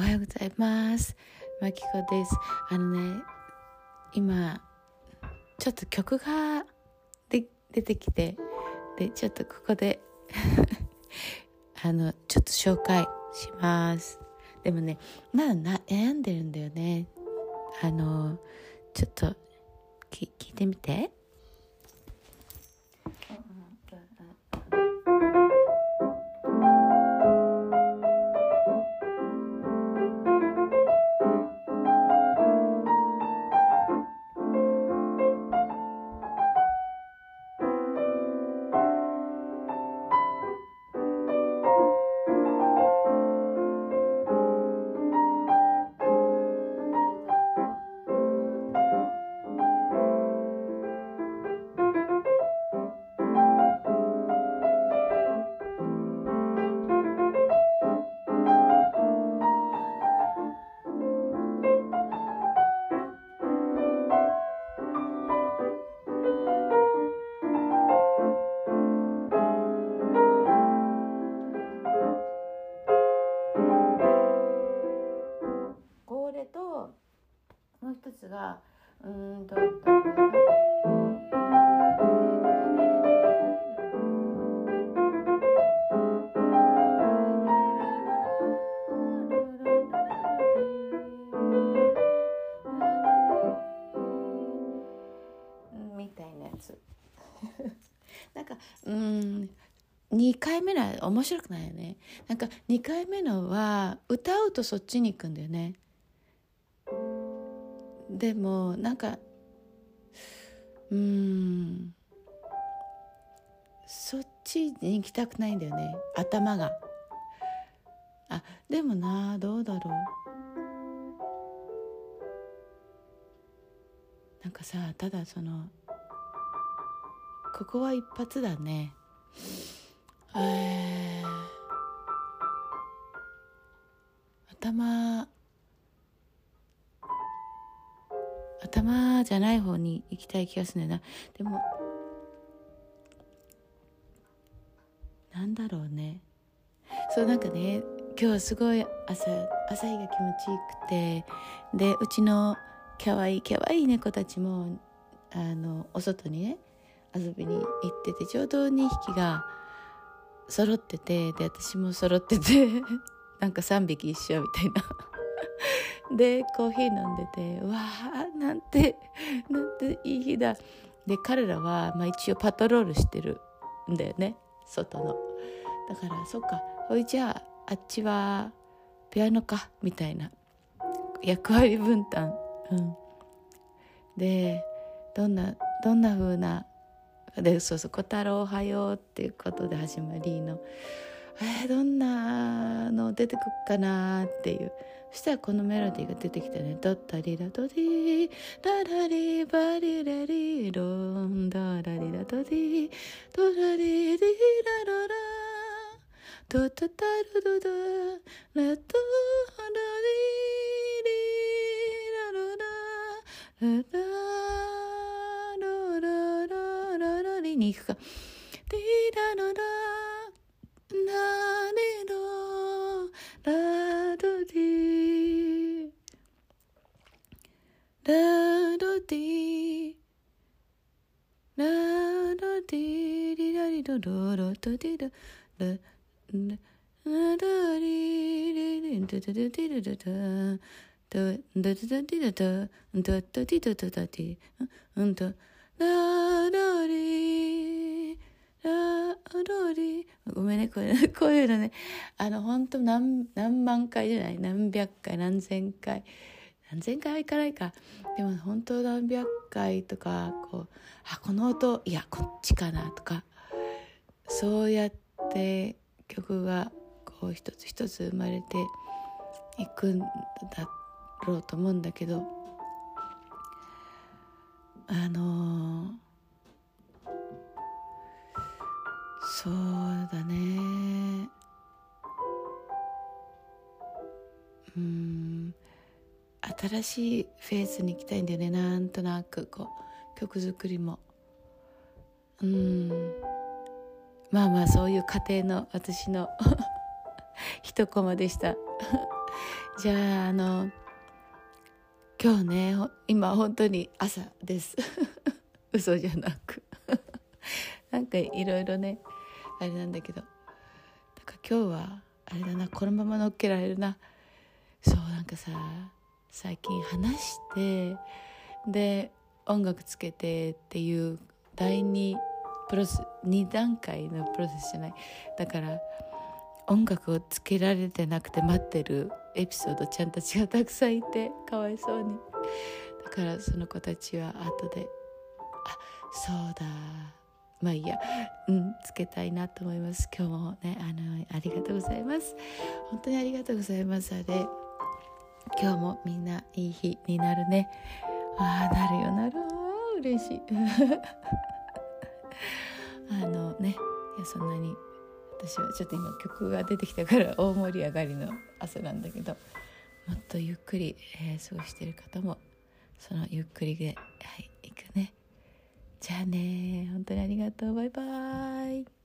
おはようございます。まきこです。あのね今ちょっと曲がで出てきてでちょっとここで あのちょっと紹介します。でもねまだ悩んでるんだよね。あのちょっと聞いてみて。なんかうん2回目のは面白くないよね。なんか2回目のは歌うとそっちに行くんだよね。でもなんかうんそっちに行きたくないんだよね。頭が。あでもなどうだろう。なんかさただそのここは一発だね。え、頭頭じゃない方に行きたい気がするんだよな。でもなんだろうね。そうなんかね今日すごい朝朝日が気持ちよくてでうちのかわいいかわいい猫たちもあのお外にね遊びに行っててちょうど2匹が揃っててで私も揃ってて なんか3匹一緒みたいな。でコーヒー飲んでてわあなんてなんていい日だ。で彼らは、まあ、一応パトロールしてるんだよね外の。だからそっかほいじゃああっちはピアノかみたいな役割分担。うん。でどんなどんな風なでそうそう「小太郎おはよう」っていうことで始まりのえー、どんなの出てくっかなっていう。そしたらこのメロディーが出てきたね「ドッタリラドディダラリバリレリロンダラリラドディドラリリラララドタタルドダラトに行くか。ディララ。ラ何のラドディ。ラドディ。ラドディ。リラリドロロドディドラララリリリドドドディドド。ドドドドディド。ドドドディドドドディ。うんとララリラロリごめんねこれこういうのね。あの本当何何万回じゃない？何百回何千回。何千回はいかないか。でも本当何百回とかこうあこの音いやこっちかなとか。そうやって曲がこう一つ一つ生まれていくんだろうと思うんだけど。あのそうだね。うん。新しいフェーズに行きたいんだよね。なんとなくこう曲作りも。うん。まあまあそういう家庭の私の 一コマでした。じゃああの今日ね今本当に朝です。嘘じゃなく。なんかいろいろねあれなんだけど。なんか今日はあれだなこのまま乗っけられるな。そうなんかさ最近話してで音楽つけてっていう第2プロセ2段階のプロセスじゃない。だから音楽をつけられてなくて待ってるエピソードちゃんたちがたくさんいてかわいそうに。だからその子たちは後であそうだ。まあいいや。うんつけたいなと思います。今日もねあのありがとうございます。本当にありがとうございます。あれ今日もみんないい日になるね。ああなるよなる嬉しい。あのねいやそんなに私はちょっと今曲が出てきたから 大盛り上がりの朝なんだけどもっとゆっくり、えー、過ごしてる方もそのゆっくりではい行くね。じゃあね本当にありがとう。バイバーイ。